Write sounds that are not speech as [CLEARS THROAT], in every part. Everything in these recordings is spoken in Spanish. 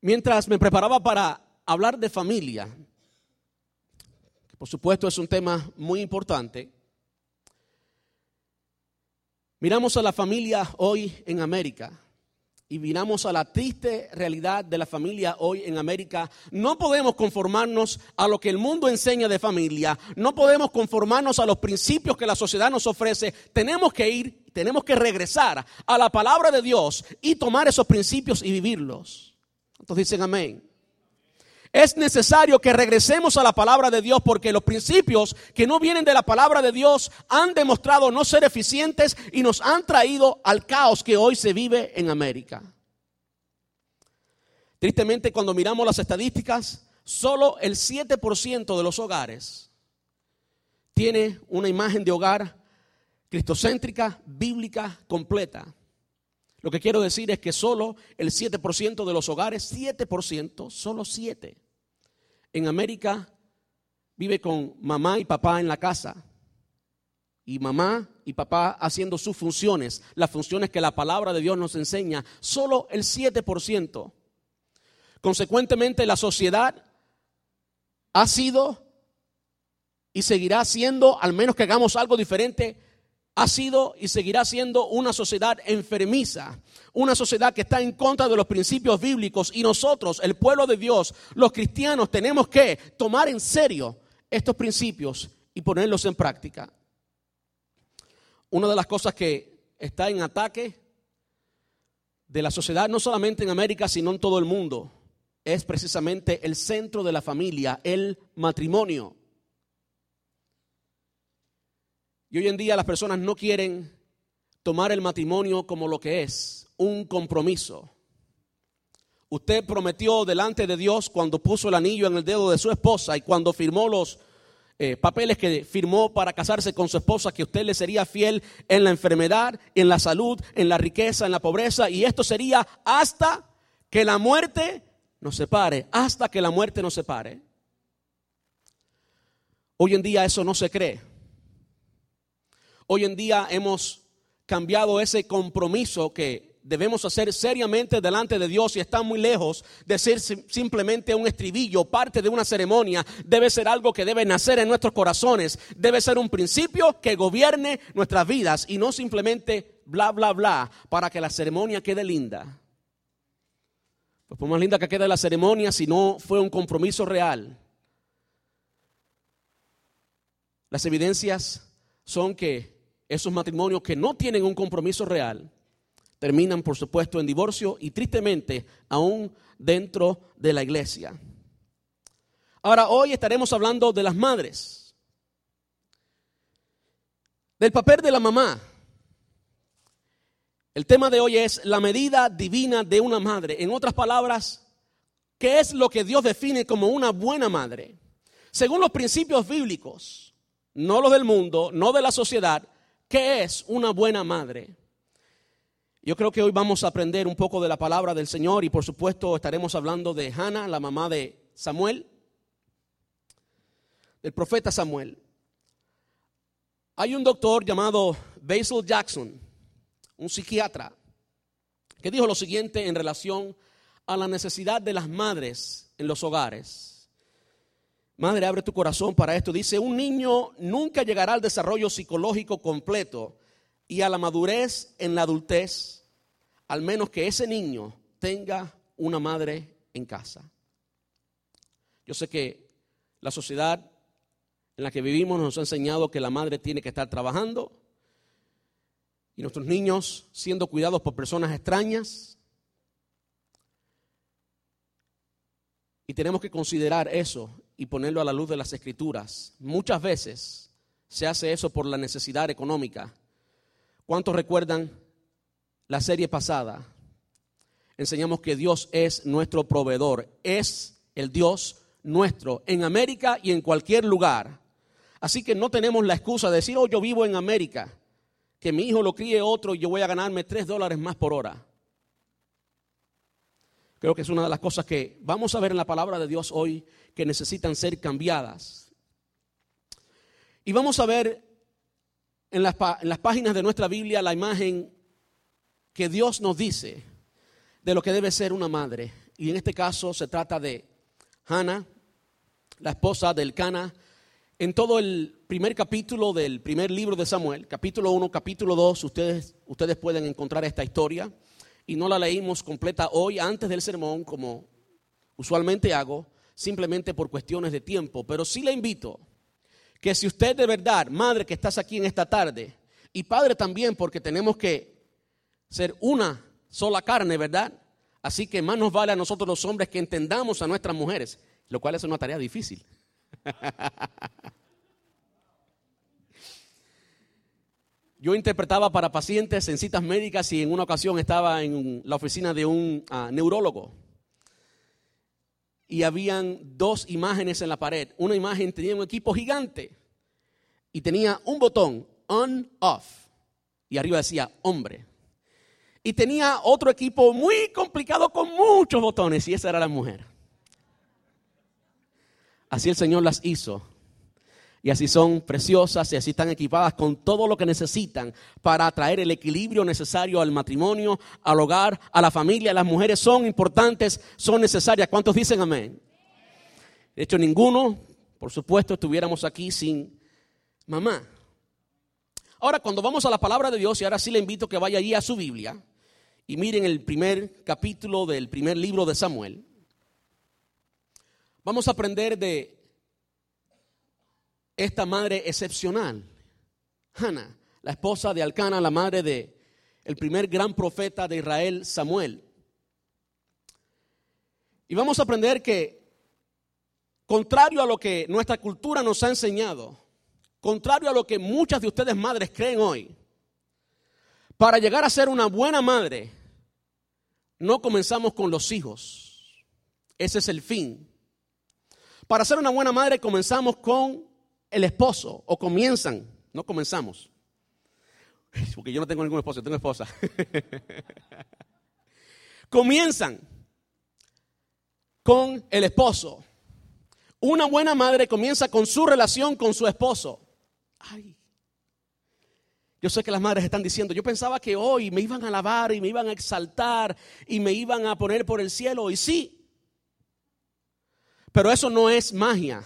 Mientras me preparaba para hablar de familia, que por supuesto es un tema muy importante, miramos a la familia hoy en América y miramos a la triste realidad de la familia hoy en América, no podemos conformarnos a lo que el mundo enseña de familia, no podemos conformarnos a los principios que la sociedad nos ofrece, tenemos que ir, tenemos que regresar a la palabra de Dios y tomar esos principios y vivirlos. Entonces dicen amén. Es necesario que regresemos a la palabra de Dios porque los principios que no vienen de la palabra de Dios han demostrado no ser eficientes y nos han traído al caos que hoy se vive en América. Tristemente, cuando miramos las estadísticas, solo el 7% de los hogares tiene una imagen de hogar cristocéntrica, bíblica, completa. Lo que quiero decir es que solo el 7% de los hogares, 7%, solo 7, en América vive con mamá y papá en la casa. Y mamá y papá haciendo sus funciones, las funciones que la palabra de Dios nos enseña, solo el 7%. Consecuentemente, la sociedad ha sido y seguirá siendo, al menos que hagamos algo diferente, ha sido y seguirá siendo una sociedad enfermiza, una sociedad que está en contra de los principios bíblicos y nosotros, el pueblo de Dios, los cristianos, tenemos que tomar en serio estos principios y ponerlos en práctica. Una de las cosas que está en ataque de la sociedad, no solamente en América, sino en todo el mundo, es precisamente el centro de la familia, el matrimonio. Y hoy en día las personas no quieren tomar el matrimonio como lo que es, un compromiso. Usted prometió delante de Dios cuando puso el anillo en el dedo de su esposa y cuando firmó los eh, papeles que firmó para casarse con su esposa, que usted le sería fiel en la enfermedad, en la salud, en la riqueza, en la pobreza, y esto sería hasta que la muerte nos separe, hasta que la muerte nos separe. Hoy en día eso no se cree. Hoy en día hemos cambiado ese compromiso que debemos hacer seriamente delante de Dios y está muy lejos de ser simplemente un estribillo, parte de una ceremonia. Debe ser algo que debe nacer en nuestros corazones. Debe ser un principio que gobierne nuestras vidas y no simplemente bla, bla, bla para que la ceremonia quede linda. Pues por más linda que quede la ceremonia, si no fue un compromiso real. Las evidencias son que esos matrimonios que no tienen un compromiso real terminan, por supuesto, en divorcio y tristemente aún dentro de la iglesia. Ahora, hoy estaremos hablando de las madres, del papel de la mamá. El tema de hoy es la medida divina de una madre. En otras palabras, ¿qué es lo que Dios define como una buena madre? Según los principios bíblicos, no los del mundo, no de la sociedad, ¿Qué es una buena madre? Yo creo que hoy vamos a aprender un poco de la palabra del Señor y por supuesto estaremos hablando de Hannah, la mamá de Samuel, del profeta Samuel. Hay un doctor llamado Basil Jackson, un psiquiatra, que dijo lo siguiente en relación a la necesidad de las madres en los hogares. Madre, abre tu corazón para esto. Dice, un niño nunca llegará al desarrollo psicológico completo y a la madurez en la adultez, al menos que ese niño tenga una madre en casa. Yo sé que la sociedad en la que vivimos nos ha enseñado que la madre tiene que estar trabajando y nuestros niños siendo cuidados por personas extrañas. Y tenemos que considerar eso y ponerlo a la luz de las escrituras. Muchas veces se hace eso por la necesidad económica. ¿Cuántos recuerdan la serie pasada? Enseñamos que Dios es nuestro proveedor, es el Dios nuestro en América y en cualquier lugar. Así que no tenemos la excusa de decir, oh, yo vivo en América, que mi hijo lo críe otro y yo voy a ganarme tres dólares más por hora. Creo que es una de las cosas que vamos a ver en la palabra de Dios hoy que necesitan ser cambiadas. Y vamos a ver en las, en las páginas de nuestra Biblia la imagen que Dios nos dice de lo que debe ser una madre. y en este caso se trata de Hannah, la esposa del Cana. En todo el primer capítulo del primer libro de Samuel, capítulo 1, capítulo 2, ustedes, ustedes pueden encontrar esta historia y no la leímos completa hoy antes del sermón como usualmente hago, simplemente por cuestiones de tiempo, pero sí le invito que si usted de verdad, madre que estás aquí en esta tarde, y padre también, porque tenemos que ser una sola carne, ¿verdad? Así que más nos vale a nosotros los hombres que entendamos a nuestras mujeres, lo cual es una tarea difícil. [LAUGHS] Yo interpretaba para pacientes en citas médicas y en una ocasión estaba en la oficina de un ah, neurólogo. Y habían dos imágenes en la pared. Una imagen tenía un equipo gigante y tenía un botón, on, off. Y arriba decía hombre. Y tenía otro equipo muy complicado con muchos botones y esa era la mujer. Así el Señor las hizo. Y así son preciosas y así están equipadas con todo lo que necesitan para atraer el equilibrio necesario al matrimonio, al hogar, a la familia. Las mujeres son importantes, son necesarias. ¿Cuántos dicen amén? De hecho, ninguno, por supuesto, estuviéramos aquí sin mamá. Ahora, cuando vamos a la palabra de Dios, y ahora sí le invito que vaya allí a su Biblia y miren el primer capítulo del primer libro de Samuel, vamos a aprender de esta madre excepcional, Hannah, la esposa de Alcana, la madre de el primer gran profeta de Israel, Samuel. Y vamos a aprender que, contrario a lo que nuestra cultura nos ha enseñado, contrario a lo que muchas de ustedes madres creen hoy, para llegar a ser una buena madre, no comenzamos con los hijos. Ese es el fin. Para ser una buena madre comenzamos con el esposo, o comienzan, no comenzamos. [LAUGHS] Porque yo no tengo ningún esposo, tengo esposa. [LAUGHS] comienzan con el esposo. Una buena madre comienza con su relación con su esposo. Ay. Yo sé que las madres están diciendo, yo pensaba que hoy me iban a alabar y me iban a exaltar y me iban a poner por el cielo. Y sí, pero eso no es magia.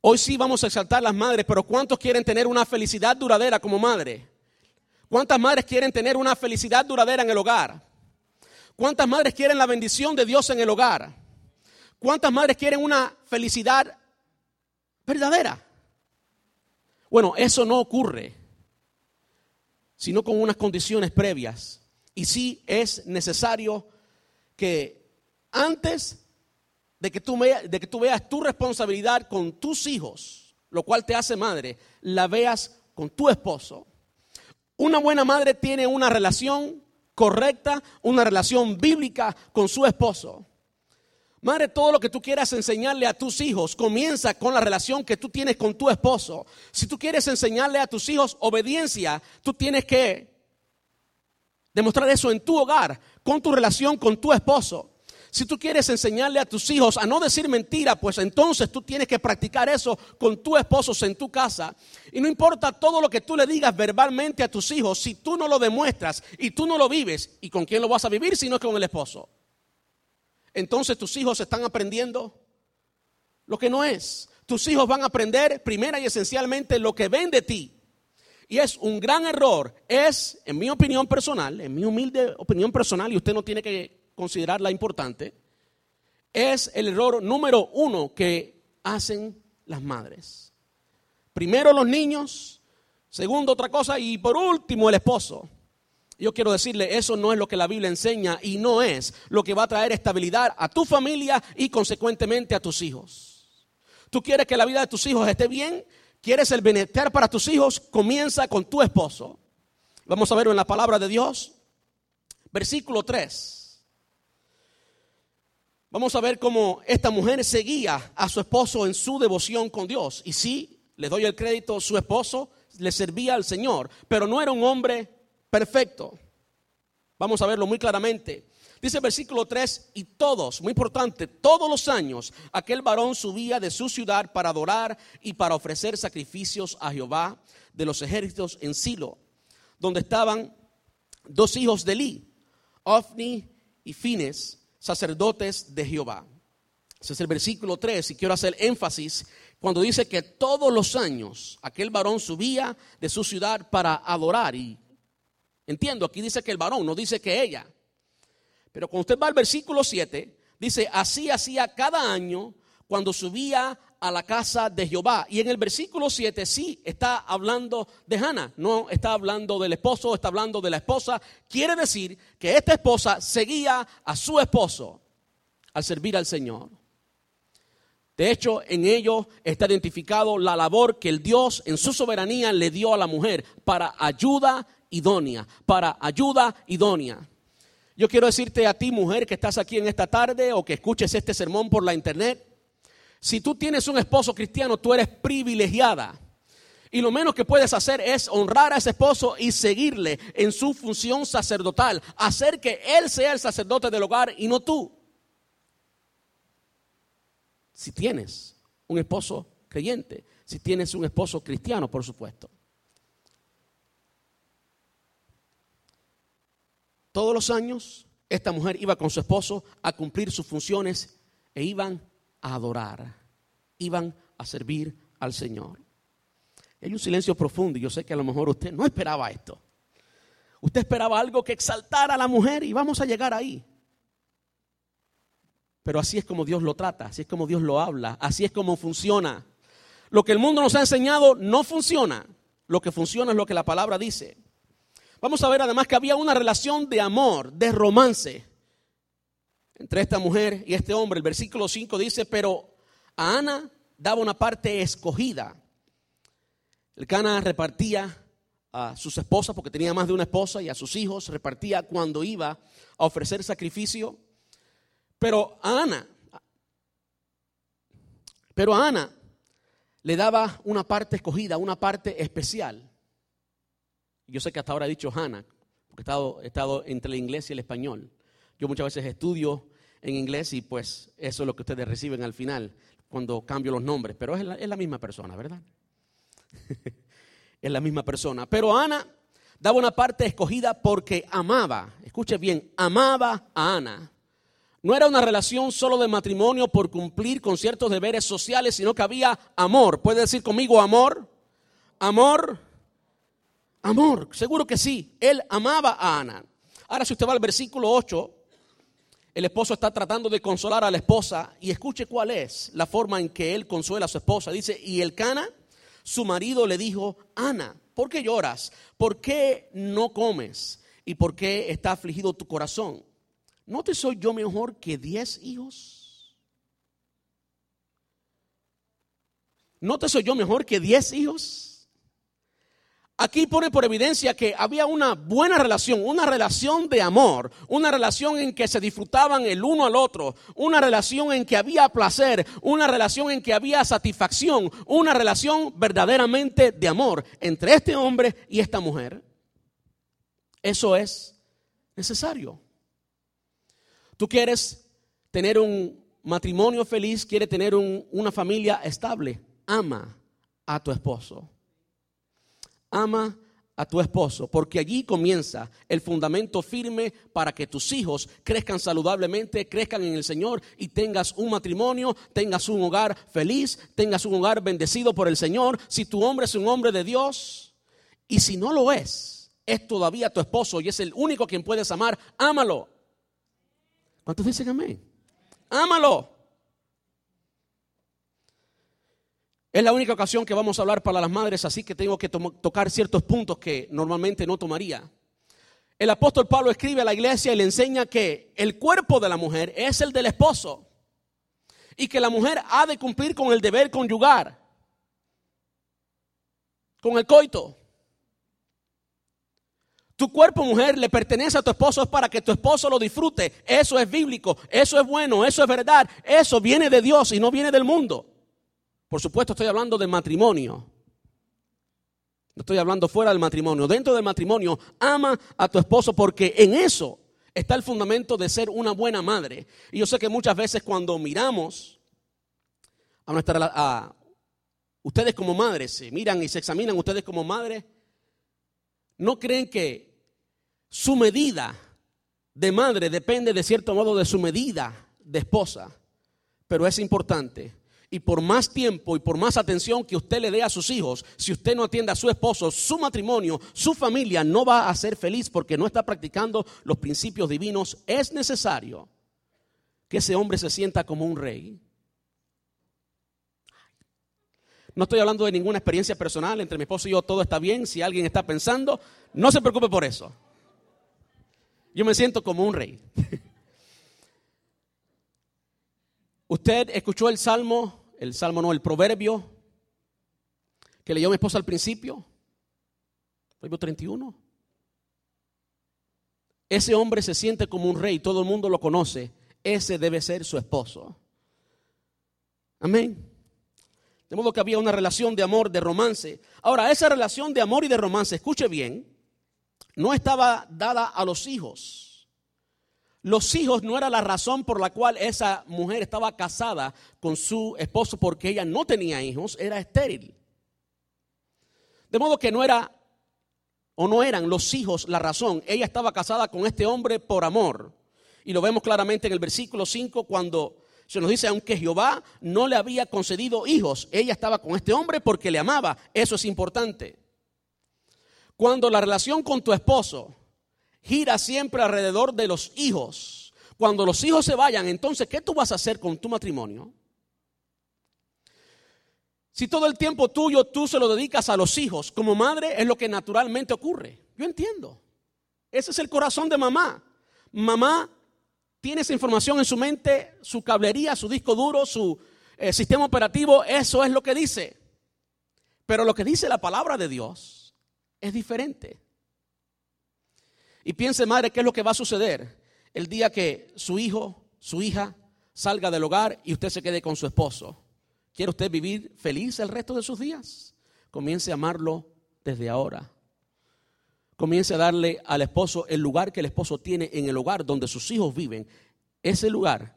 Hoy sí vamos a exaltar las madres, pero ¿cuántos quieren tener una felicidad duradera como madre? ¿Cuántas madres quieren tener una felicidad duradera en el hogar? ¿Cuántas madres quieren la bendición de Dios en el hogar? ¿Cuántas madres quieren una felicidad verdadera? Bueno, eso no ocurre, sino con unas condiciones previas. Y sí es necesario que antes de que, tú veas tu responsabilidad con tus hijos, lo cual te hace madre, la veas con tu esposo. Una buena madre tiene una relación correcta, una relación bíblica con su esposo. Madre, todo lo que tú quieras enseñarle a tus hijos comienza con la relación que tú tienes con tu esposo. Si tú quieres enseñarle a tus hijos obediencia, tú tienes que demostrar eso en tu hogar, con tu relación con tu esposo. Si tú quieres enseñarle a tus hijos a no decir mentira, pues entonces tú tienes que practicar eso con tu esposo en tu casa. Y no importa todo lo que tú le digas verbalmente a tus hijos, si tú no lo demuestras y tú no lo vives, ¿y con quién lo vas a vivir si no con el esposo? entonces tus hijos están aprendiendo lo que no es. Tus hijos van a aprender primera y esencialmente lo que ven de ti. Y es un gran error, es, en mi opinión personal, en mi humilde opinión personal, y usted no tiene que considerarla importante, es el error número uno que hacen las madres. Primero los niños, segundo otra cosa y por último el esposo. Yo quiero decirle, eso no es lo que la Biblia enseña y no es lo que va a traer estabilidad a tu familia y consecuentemente a tus hijos. Tú quieres que la vida de tus hijos esté bien, quieres el bienestar para tus hijos, comienza con tu esposo. Vamos a verlo en la palabra de Dios. Versículo 3. Vamos a ver cómo esta mujer seguía a su esposo en su devoción con Dios. Y sí, le doy el crédito, su esposo le servía al Señor, pero no era un hombre perfecto. Vamos a verlo muy claramente. Dice el versículo 3, y todos, muy importante, todos los años aquel varón subía de su ciudad para adorar y para ofrecer sacrificios a Jehová de los ejércitos en Silo, donde estaban dos hijos de Eli, Ofni y Fines, sacerdotes de Jehová. Ese es el versículo 3 y quiero hacer énfasis cuando dice que todos los años aquel varón subía de su ciudad para adorar. Y entiendo, aquí dice que el varón, no dice que ella. Pero cuando usted va al versículo 7, dice, así hacía cada año cuando subía a la casa de Jehová. Y en el versículo 7 sí está hablando de Hannah, no está hablando del esposo, está hablando de la esposa. Quiere decir que esta esposa seguía a su esposo al servir al Señor. De hecho, en ello está identificado la labor que el Dios en su soberanía le dio a la mujer para ayuda idónea, para ayuda idónea. Yo quiero decirte a ti, mujer, que estás aquí en esta tarde o que escuches este sermón por la internet, si tú tienes un esposo cristiano, tú eres privilegiada. Y lo menos que puedes hacer es honrar a ese esposo y seguirle en su función sacerdotal, hacer que él sea el sacerdote del hogar y no tú. Si tienes un esposo creyente, si tienes un esposo cristiano, por supuesto. Todos los años esta mujer iba con su esposo a cumplir sus funciones e iban a adorar, iban a servir al Señor. Hay un silencio profundo y yo sé que a lo mejor usted no esperaba esto. Usted esperaba algo que exaltara a la mujer y vamos a llegar ahí. Pero así es como Dios lo trata, así es como Dios lo habla, así es como funciona. Lo que el mundo nos ha enseñado no funciona. Lo que funciona es lo que la palabra dice. Vamos a ver además que había una relación de amor, de romance entre esta mujer y este hombre. El versículo 5 dice, pero a Ana daba una parte escogida. El Cana repartía a sus esposas, porque tenía más de una esposa, y a sus hijos repartía cuando iba a ofrecer sacrificio. Pero a Ana, pero a Ana le daba una parte escogida, una parte especial. Yo sé que hasta ahora he dicho Hannah, porque he estado, he estado entre el inglés y el español. Yo muchas veces estudio en inglés y pues eso es lo que ustedes reciben al final cuando cambio los nombres, pero es la, es la misma persona, ¿verdad? [LAUGHS] es la misma persona. Pero Ana daba una parte escogida porque amaba, escuche bien, amaba a Ana. No era una relación solo de matrimonio por cumplir con ciertos deberes sociales, sino que había amor. ¿Puede decir conmigo amor? Amor. Amor, seguro que sí. Él amaba a Ana. Ahora si usted va al versículo 8, el esposo está tratando de consolar a la esposa y escuche cuál es la forma en que él consuela a su esposa. Dice, y el cana, su marido le dijo, Ana, ¿por qué lloras? ¿Por qué no comes? ¿Y por qué está afligido tu corazón? ¿No te soy yo mejor que diez hijos? ¿No te soy yo mejor que diez hijos? Aquí pone por evidencia que había una buena relación, una relación de amor, una relación en que se disfrutaban el uno al otro, una relación en que había placer, una relación en que había satisfacción, una relación verdaderamente de amor entre este hombre y esta mujer. Eso es necesario. Tú quieres tener un matrimonio feliz, quieres tener una familia estable. Ama a tu esposo. Ama a tu esposo, porque allí comienza el fundamento firme para que tus hijos crezcan saludablemente, crezcan en el Señor y tengas un matrimonio, tengas un hogar feliz, tengas un hogar bendecido por el Señor. Si tu hombre es un hombre de Dios y si no lo es, es todavía tu esposo y es el único quien puedes amar, ámalo. ¿Cuántos dicen amén? Ámalo. Es la única ocasión que vamos a hablar para las madres, así que tengo que tocar ciertos puntos que normalmente no tomaría. El apóstol Pablo escribe a la iglesia y le enseña que el cuerpo de la mujer es el del esposo y que la mujer ha de cumplir con el deber conyugar, con el coito. Tu cuerpo, mujer, le pertenece a tu esposo, es para que tu esposo lo disfrute. Eso es bíblico, eso es bueno, eso es verdad, eso viene de Dios y no viene del mundo. Por supuesto, estoy hablando de matrimonio. No estoy hablando fuera del matrimonio. Dentro del matrimonio, ama a tu esposo porque en eso está el fundamento de ser una buena madre. Y yo sé que muchas veces cuando miramos a nuestra a ustedes como madres, se miran y se examinan ustedes como madres, no creen que su medida de madre depende de cierto modo de su medida de esposa, pero es importante. Y por más tiempo y por más atención que usted le dé a sus hijos, si usted no atiende a su esposo, su matrimonio, su familia no va a ser feliz porque no está practicando los principios divinos. Es necesario que ese hombre se sienta como un rey. No estoy hablando de ninguna experiencia personal, entre mi esposo y yo todo está bien. Si alguien está pensando, no se preocupe por eso. Yo me siento como un rey. [LAUGHS] Usted escuchó el salmo, el salmo no, el proverbio que leyó mi esposa al principio, proverbio 31. Ese hombre se siente como un rey, todo el mundo lo conoce. Ese debe ser su esposo. Amén. De modo que había una relación de amor, de romance. Ahora, esa relación de amor y de romance, escuche bien, no estaba dada a los hijos. Los hijos no era la razón por la cual esa mujer estaba casada con su esposo porque ella no tenía hijos, era estéril. De modo que no era o no eran los hijos la razón. Ella estaba casada con este hombre por amor. Y lo vemos claramente en el versículo 5 cuando se nos dice, aunque Jehová no le había concedido hijos, ella estaba con este hombre porque le amaba. Eso es importante. Cuando la relación con tu esposo gira siempre alrededor de los hijos, cuando los hijos se vayan, entonces, ¿qué tú vas a hacer con tu matrimonio? Si todo el tiempo tuyo tú se lo dedicas a los hijos, como madre es lo que naturalmente ocurre. Yo entiendo. Ese es el corazón de mamá. Mamá tiene esa información en su mente, su cablería, su disco duro, su eh, sistema operativo, eso es lo que dice. Pero lo que dice la palabra de Dios es diferente. Y piense, madre, qué es lo que va a suceder el día que su hijo, su hija, salga del hogar y usted se quede con su esposo. ¿Quiere usted vivir feliz el resto de sus días? Comience a amarlo desde ahora. Comience a darle al esposo el lugar que el esposo tiene en el hogar donde sus hijos viven. Ese lugar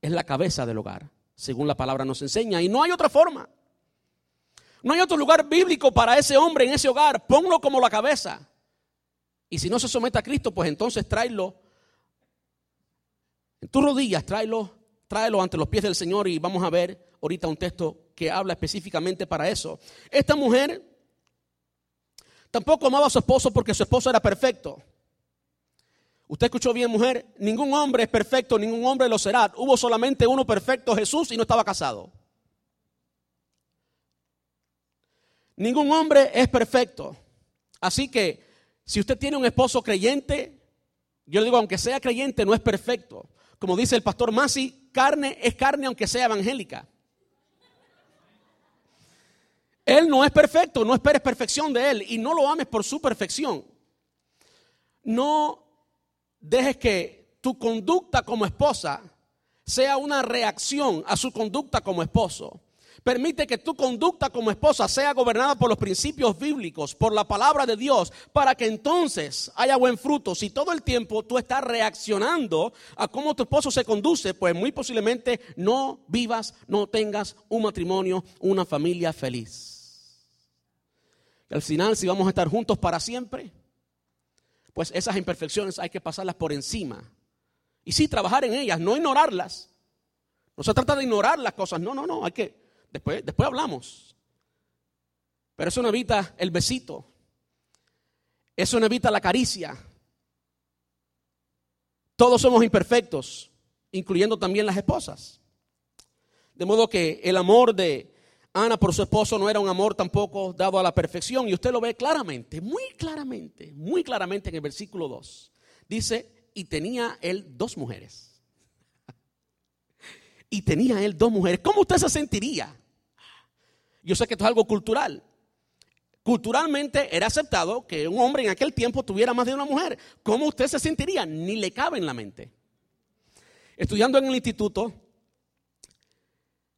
es la cabeza del hogar, según la palabra nos enseña. Y no hay otra forma. No hay otro lugar bíblico para ese hombre en ese hogar. Ponlo como la cabeza. Y si no se somete a Cristo, pues entonces tráelo en tus rodillas, tráelo, tráelo ante los pies del Señor y vamos a ver ahorita un texto que habla específicamente para eso. Esta mujer tampoco amaba a su esposo porque su esposo era perfecto. Usted escuchó bien, mujer, ningún hombre es perfecto, ningún hombre lo será. Hubo solamente uno perfecto, Jesús, y no estaba casado. Ningún hombre es perfecto. Así que si usted tiene un esposo creyente, yo le digo, aunque sea creyente, no es perfecto. Como dice el pastor Masi, carne es carne aunque sea evangélica. Él no es perfecto, no esperes perfección de él y no lo ames por su perfección. No dejes que tu conducta como esposa sea una reacción a su conducta como esposo. Permite que tu conducta como esposa sea gobernada por los principios bíblicos, por la palabra de Dios, para que entonces haya buen fruto. Si todo el tiempo tú estás reaccionando a cómo tu esposo se conduce, pues muy posiblemente no vivas, no tengas un matrimonio, una familia feliz. al final, si vamos a estar juntos para siempre, pues esas imperfecciones hay que pasarlas por encima. Y sí, trabajar en ellas, no ignorarlas. No se trata de ignorar las cosas, no, no, no, hay que Después, después hablamos. Pero eso no evita el besito. Eso no evita la caricia. Todos somos imperfectos, incluyendo también las esposas. De modo que el amor de Ana por su esposo no era un amor tampoco dado a la perfección. Y usted lo ve claramente, muy claramente, muy claramente en el versículo 2. Dice, y tenía él dos mujeres. [LAUGHS] y tenía él dos mujeres. ¿Cómo usted se sentiría? Yo sé que esto es algo cultural. Culturalmente era aceptado que un hombre en aquel tiempo tuviera más de una mujer. ¿Cómo usted se sentiría? Ni le cabe en la mente. Estudiando en el instituto,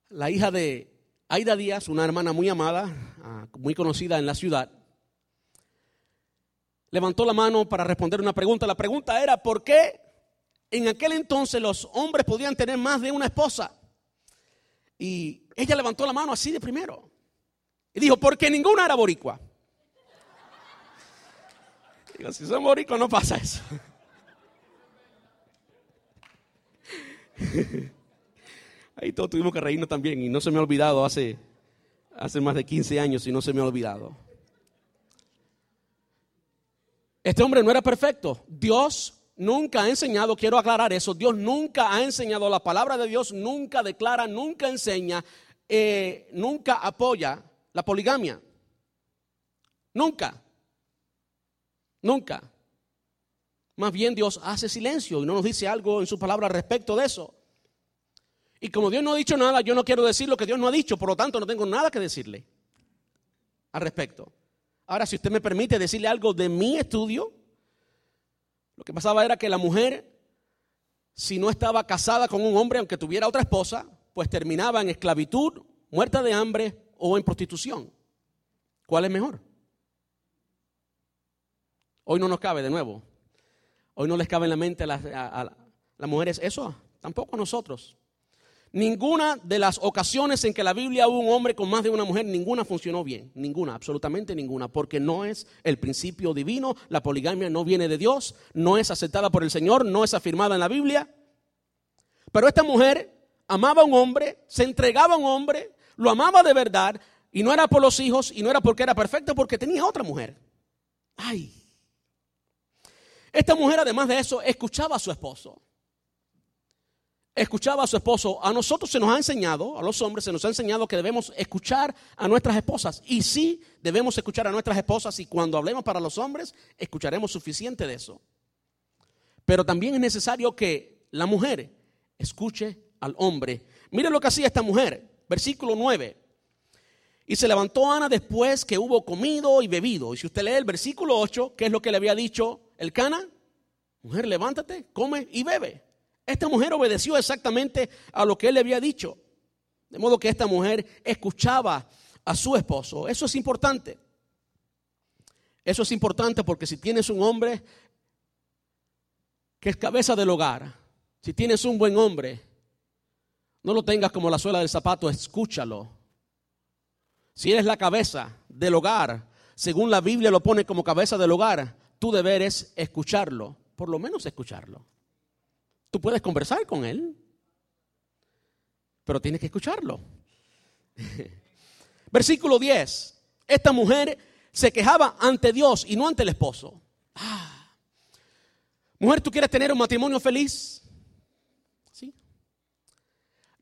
la hija de Aida Díaz, una hermana muy amada, ah, muy conocida en la ciudad, levantó la mano para responder una pregunta. La pregunta era, ¿por qué en aquel entonces los hombres podían tener más de una esposa? Y ella levantó la mano así de primero. Y dijo, porque ninguna era boricua. Digo, si son boricuas no pasa eso. [LAUGHS] Ahí todos tuvimos que reírnos también y no se me ha olvidado hace, hace más de 15 años y no se me ha olvidado. Este hombre no era perfecto. Dios nunca ha enseñado, quiero aclarar eso, Dios nunca ha enseñado, la palabra de Dios nunca declara, nunca enseña, eh, nunca apoya la poligamia. Nunca. Nunca. Más bien Dios hace silencio y no nos dice algo en su palabra respecto de eso. Y como Dios no ha dicho nada, yo no quiero decir lo que Dios no ha dicho, por lo tanto no tengo nada que decirle al respecto. Ahora, si usted me permite decirle algo de mi estudio, lo que pasaba era que la mujer, si no estaba casada con un hombre, aunque tuviera otra esposa, pues terminaba en esclavitud, muerta de hambre o en prostitución. ¿Cuál es mejor? Hoy no nos cabe de nuevo. Hoy no les cabe en la mente a las, mujeres eso, tampoco a nosotros. Ninguna de las ocasiones en que la Biblia hubo un hombre con más de una mujer, ninguna funcionó bien, ninguna, absolutamente ninguna, porque no es el principio divino, la poligamia no viene de Dios, no es aceptada por el Señor, no es afirmada en la Biblia. Pero esta mujer amaba a un hombre, se entregaba a un hombre, lo amaba de verdad, y no era por los hijos, y no era porque era perfecto, porque tenía otra mujer. Ay. Esta mujer, además de eso, escuchaba a su esposo escuchaba a su esposo. A nosotros se nos ha enseñado, a los hombres se nos ha enseñado que debemos escuchar a nuestras esposas. Y sí, debemos escuchar a nuestras esposas y cuando hablemos para los hombres, escucharemos suficiente de eso. Pero también es necesario que la mujer escuche al hombre. Mire lo que hacía esta mujer, versículo 9. Y se levantó Ana después que hubo comido y bebido. Y si usted lee el versículo 8, ¿qué es lo que le había dicho el Cana? Mujer, levántate, come y bebe. Esta mujer obedeció exactamente a lo que él le había dicho. De modo que esta mujer escuchaba a su esposo. Eso es importante. Eso es importante porque si tienes un hombre que es cabeza del hogar, si tienes un buen hombre, no lo tengas como la suela del zapato, escúchalo. Si eres la cabeza del hogar, según la Biblia lo pone como cabeza del hogar, tu deber es escucharlo, por lo menos escucharlo. Tú puedes conversar con él, pero tienes que escucharlo. [LAUGHS] Versículo 10. Esta mujer se quejaba ante Dios y no ante el esposo. Ah. Mujer, ¿tú quieres tener un matrimonio feliz?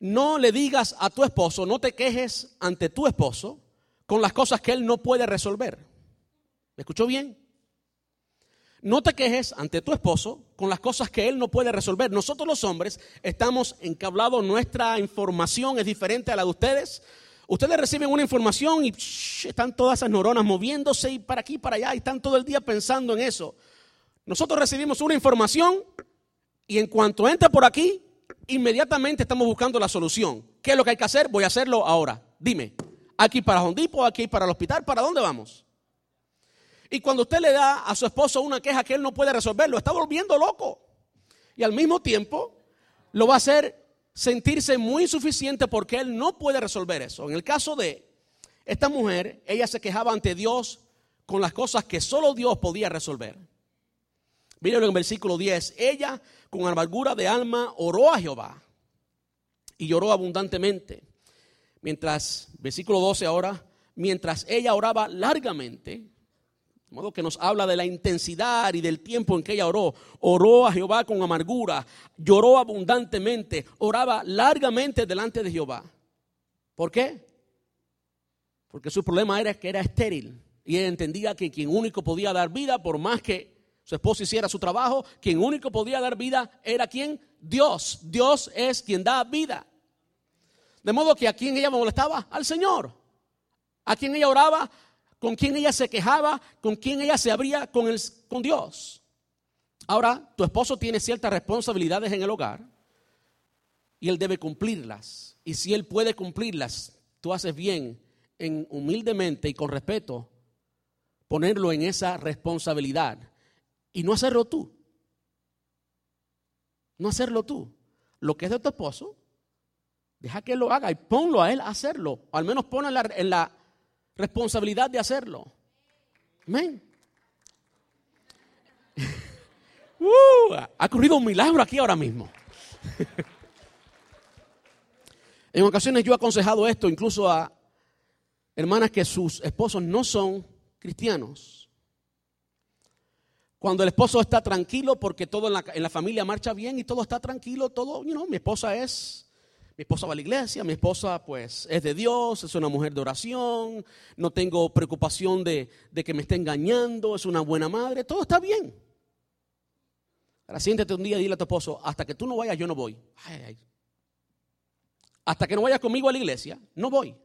No le digas a tu esposo, no te quejes ante tu esposo con las cosas que él no puede resolver. ¿Me escuchó bien? No te quejes ante tu esposo con las cosas que él no puede resolver. Nosotros los hombres estamos encablados, nuestra información es diferente a la de ustedes. Ustedes reciben una información y están todas esas neuronas moviéndose y para aquí, para allá, y están todo el día pensando en eso. Nosotros recibimos una información y en cuanto entra por aquí, inmediatamente estamos buscando la solución. ¿Qué es lo que hay que hacer? Voy a hacerlo ahora. Dime, aquí para Hondipo, aquí para el hospital, ¿para dónde vamos? Y cuando usted le da a su esposo una queja que él no puede resolver, lo está volviendo loco. Y al mismo tiempo lo va a hacer sentirse muy insuficiente porque él no puede resolver eso. En el caso de esta mujer, ella se quejaba ante Dios con las cosas que solo Dios podía resolver. Mírenlo en versículo 10. Ella, con amargura de alma, oró a Jehová y lloró abundantemente. Mientras, versículo 12 ahora, mientras ella oraba largamente, de modo que nos habla de la intensidad y del tiempo en que ella oró. Oró a Jehová con amargura, lloró abundantemente, oraba largamente delante de Jehová. ¿Por qué? Porque su problema era que era estéril. Y ella entendía que quien único podía dar vida, por más que su esposo hiciera su trabajo, quien único podía dar vida era quien? Dios. Dios es quien da vida. De modo que a quien ella molestaba, al Señor. A quien ella oraba, con quién ella se quejaba, con quién ella se abría con, el, con Dios. Ahora, tu esposo tiene ciertas responsabilidades en el hogar y él debe cumplirlas. Y si él puede cumplirlas, tú haces bien en humildemente y con respeto ponerlo en esa responsabilidad y no hacerlo tú. No hacerlo tú. Lo que es de tu esposo, deja que lo haga y ponlo a él a hacerlo. al menos ponlo en la responsabilidad de hacerlo. Amén. [LAUGHS] Uh, ha ocurrido un milagro aquí ahora mismo. [LAUGHS] En ocasiones yo he aconsejado esto incluso a hermanas que sus esposos no son cristianos. Cuando el esposo está tranquilo porque todo en la, familia marcha bien y todo está tranquilo, todo, you know, mi esposa es, mi esposa va a la iglesia, mi esposa pues es de Dios, es una mujer de oración, no tengo preocupación de, que me esté engañando, es una buena madre, todo está bien. Ahora siéntete un día y dile a tu esposo, hasta que tú no vayas, yo no voy. Hasta que no vayas conmigo a la iglesia, no voy.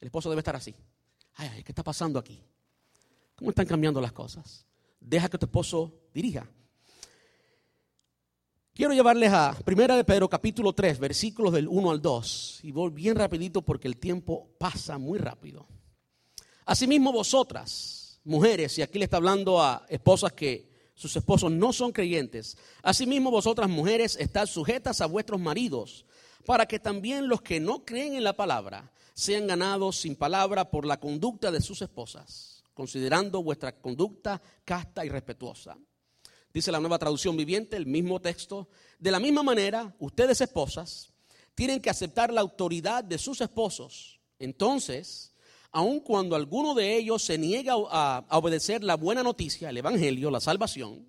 El esposo debe estar así. Ay, ay, ¿qué está pasando aquí? ¿Cómo están cambiando las cosas? Deja que tu esposo dirija. Quiero llevarles a 1 de Pedro capítulo 3, versículos del 1 al 2. Y voy bien rapidito porque el tiempo pasa muy rápido. Asimismo vosotras, mujeres, y aquí le está hablando a esposas que sus esposos no son creyentes. Asimismo vosotras, mujeres, estad sujetas a vuestros maridos, para que también los que no creen en la palabra sean ganados sin palabra por la conducta de sus esposas, considerando vuestra conducta casta y respetuosa. Dice la nueva traducción viviente, el mismo texto. De la misma manera, ustedes esposas tienen que aceptar la autoridad de sus esposos. Entonces, aun cuando alguno de ellos se niega a, obedecer la buena noticia, el Evangelio, la salvación,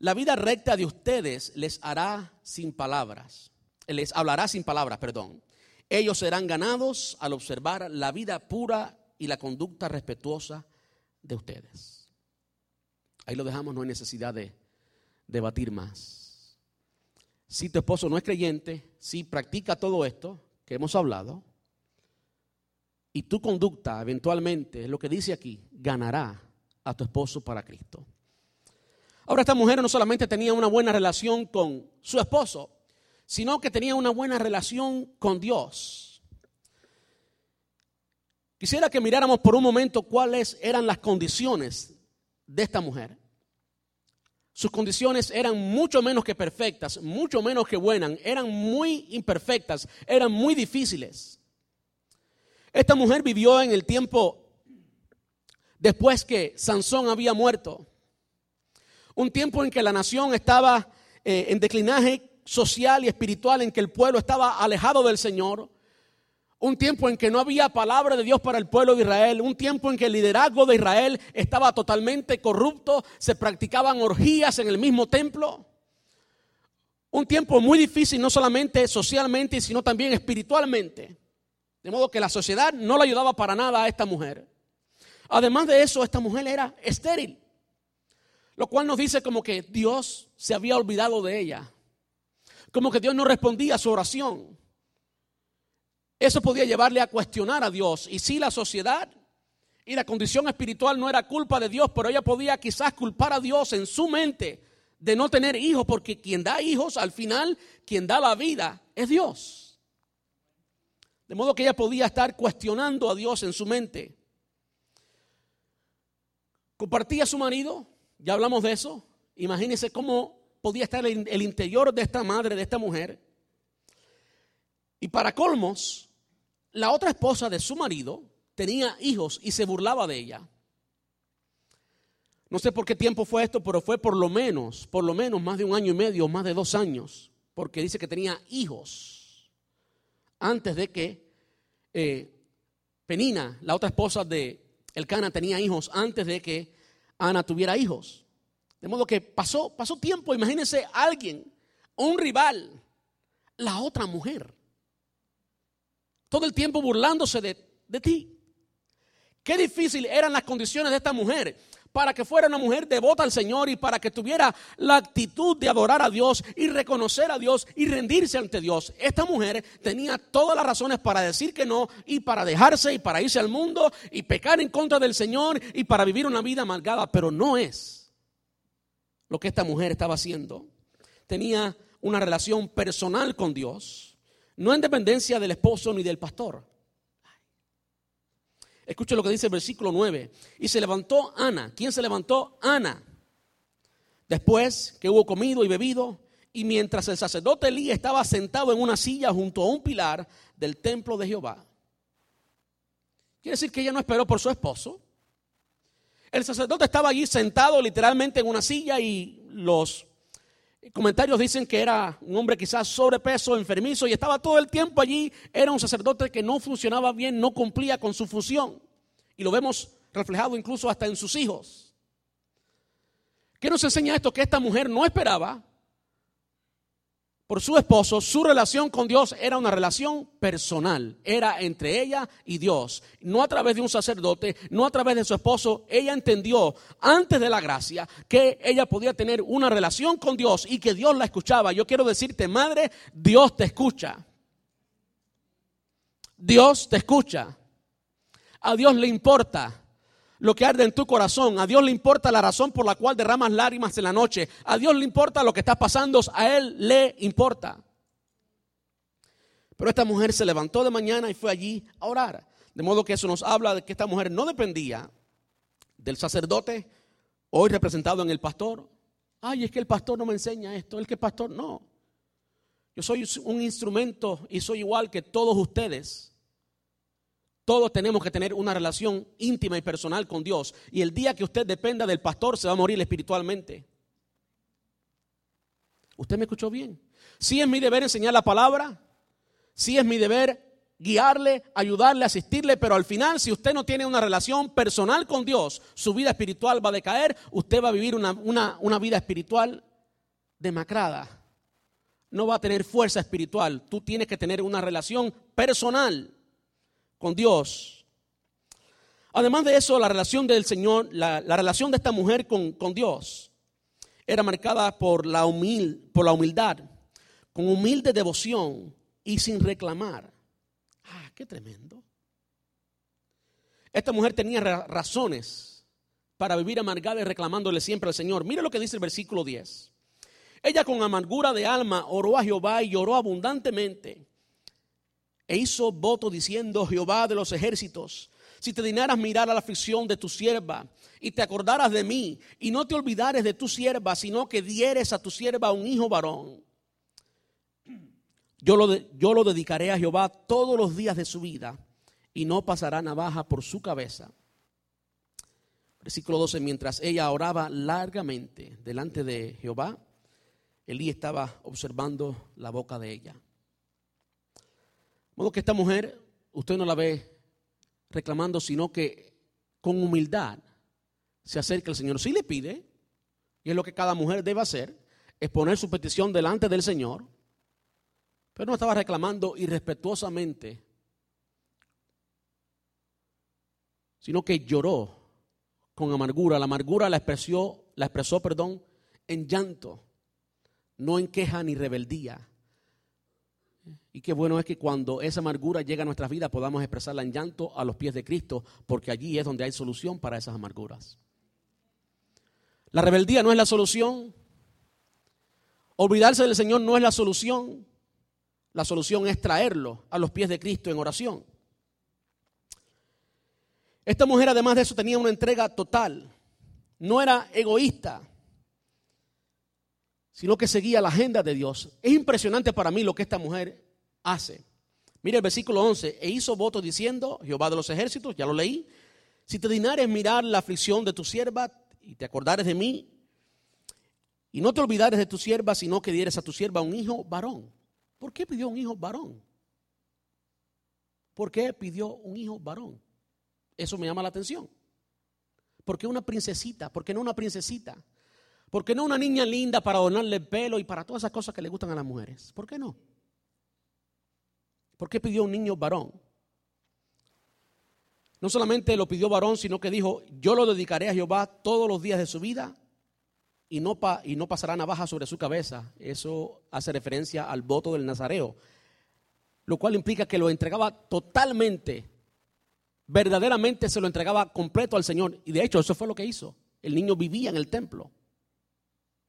la vida recta de ustedes les hará sin palabras, les hablará sin palabras, perdón. Ellos serán ganados al observar la vida pura y la conducta respetuosa de ustedes. Ahí lo dejamos, no hay necesidad de debatir más. Si tu esposo no es creyente, si practica todo esto que hemos hablado, y tu conducta eventualmente, es lo que dice aquí, ganará a tu esposo para Cristo. Ahora esta mujer no solamente tenía una buena relación con su esposo, sino que tenía una buena relación con Dios. Quisiera que miráramos por un momento cuáles eran las condiciones de esta mujer. Sus condiciones eran mucho menos que perfectas, mucho menos que buenas, eran muy imperfectas, eran muy difíciles. Esta mujer vivió en el tiempo después que Sansón había muerto. Un tiempo en que la nación estaba eh, en declinaje social y espiritual en que el pueblo estaba alejado del Señor. Un tiempo en que no había palabra de Dios para el pueblo de Israel. Un tiempo en que el liderazgo de Israel estaba totalmente corrupto. Se practicaban orgías en el mismo templo. Un tiempo muy difícil, no solamente socialmente, sino también espiritualmente. De modo que la sociedad no le ayudaba para nada a esta mujer. Además de eso, esta mujer era estéril. Lo cual nos dice como que Dios se había olvidado de ella como que Dios no respondía a su oración. Eso podía llevarle a cuestionar a Dios. Y si la sociedad y la condición espiritual no era culpa de Dios, pero ella podía quizás culpar a Dios en su mente de no tener hijos, porque quien da hijos al final, quien da la vida, es Dios. De modo que ella podía estar cuestionando a Dios en su mente. Compartía a su marido, ya hablamos de eso. Imagínense cómo podía estar el interior de esta madre, de esta mujer. Y para colmos, la otra esposa de su marido tenía hijos y se burlaba de ella. No sé por qué tiempo fue esto, pero fue por lo menos, por lo menos más de un año y medio, más de dos años, porque dice que tenía hijos antes de que eh, Penina, la otra esposa de Elcana, tenía hijos antes de que Ana tuviera hijos. De modo que pasó, pasó tiempo, imagínense alguien, un rival, la otra mujer. Todo el tiempo burlándose de, de ti. Qué difícil eran las condiciones de esta mujer para que fuera una mujer devota al Señor y para que tuviera la actitud de adorar a Dios y reconocer a Dios y rendirse ante Dios. Esta mujer tenía todas las razones para decir que no y para dejarse y para irse al mundo y pecar en contra del Señor y para vivir una vida amargada, pero no es lo que esta mujer estaba haciendo. Tenía una relación personal con Dios, no en dependencia del esposo ni del pastor. Escuche lo que dice el versículo 9. Y se levantó Ana. ¿Quién se levantó? Ana. Después que hubo comido y bebido, y mientras el sacerdote Elí estaba sentado en una silla junto a un pilar del templo de Jehová. Quiere decir que ella no esperó por su esposo. El sacerdote estaba allí sentado literalmente en una silla y los Comentarios dicen que era un hombre quizás sobrepeso, enfermizo y estaba todo el tiempo allí. Era un sacerdote que no funcionaba bien, no cumplía con su función. Y lo vemos reflejado incluso hasta en sus hijos. ¿Qué nos enseña esto? Que esta mujer no esperaba por su esposo, su relación con Dios era una relación personal, era entre ella y Dios, no a través de un sacerdote, no a través de su esposo. Ella entendió antes de la gracia que ella podía tener una relación con Dios y que Dios la escuchaba. Yo quiero decirte, madre, Dios te escucha. Dios te escucha. A Dios le importa lo que arde en tu corazón. A Dios le importa la razón por la cual derramas lágrimas en la noche. A Dios le importa lo que está pasando. A Él le importa. Pero esta mujer se levantó de mañana y fue allí a orar. De modo que eso nos habla de que esta mujer no dependía del sacerdote, hoy representado en el pastor. Ay, es que el pastor no me enseña esto, el que pastor no. Yo soy un instrumento y soy igual que todos ustedes. Todos tenemos que tener una relación íntima y personal con Dios. Y el día que usted dependa del pastor se va a morir espiritualmente. ¿Usted me escuchó bien? Sí es mi deber enseñar la palabra. Sí es mi deber guiarle, ayudarle, asistirle. Pero al final, si usted no tiene una relación personal con Dios, su vida espiritual va a decaer. Usted va a vivir una, una vida espiritual demacrada. No va a tener fuerza espiritual. Tú tienes que tener una relación personal con Dios. Además de eso, la relación del Señor, la, relación de esta mujer con, Dios era marcada por la, humil, por la humildad, con humilde devoción y sin reclamar. Ah, qué tremendo. Esta mujer tenía razones para vivir amargada y reclamándole siempre al Señor. Mire lo que dice el versículo 10. Ella con amargura de alma oró a Jehová y lloró abundantemente e hizo voto diciendo, Jehová de los ejércitos, si te dignaras mirar a la aflicción de tu sierva y te acordaras de mí y no te olvidares de tu sierva, sino que dieres a tu sierva un hijo varón, yo lo, yo lo dedicaré a Jehová todos los días de su vida y no pasará navaja por su cabeza. Versículo 12, mientras ella oraba largamente delante de Jehová, Elí estaba observando la boca de ella modo que esta mujer, usted no la ve reclamando, sino que con humildad se acerca al Señor. Si le pide, y es lo que cada mujer debe hacer, es poner su petición delante del Señor, pero no estaba reclamando irrespetuosamente, sino que lloró con amargura. La amargura la expresó, la expresó, perdón, en llanto, no en queja ni rebeldía. Y qué bueno es que cuando esa amargura llega a nuestras vidas podamos expresarla en llanto a los pies de Cristo, porque allí es donde hay solución para esas amarguras. La rebeldía no es la solución. Olvidarse del Señor no es la solución. La solución es traerlo a los pies de Cristo en oración. Esta mujer además de eso tenía una entrega total. No era egoísta sino que seguía la agenda de Dios. Es impresionante para mí lo que esta mujer hace. Mire el versículo 11, e hizo voto diciendo, Jehová de los ejércitos, ya lo leí, si te dinares mirar la aflicción de tu sierva y te acordares de mí, y no te olvidares de tu sierva, sino que dieres a tu sierva un hijo varón. ¿Por qué pidió un hijo varón? ¿Por qué pidió un hijo varón? Eso me llama la atención. ¿Por qué una princesita? ¿Por qué no una princesita? ¿Por qué no una niña linda para adornarle el pelo y para todas esas cosas que le gustan a las mujeres? ¿Por qué no? ¿Por qué pidió un niño varón? No solamente lo pidió varón, sino que dijo, yo lo dedicaré a Jehová todos los días de su vida y no, y no pasará navaja sobre su cabeza. Eso hace referencia al voto del Nazareo, lo cual implica que lo entregaba totalmente, verdaderamente se lo entregaba completo al Señor. Y de hecho eso fue lo que hizo. El niño vivía en el templo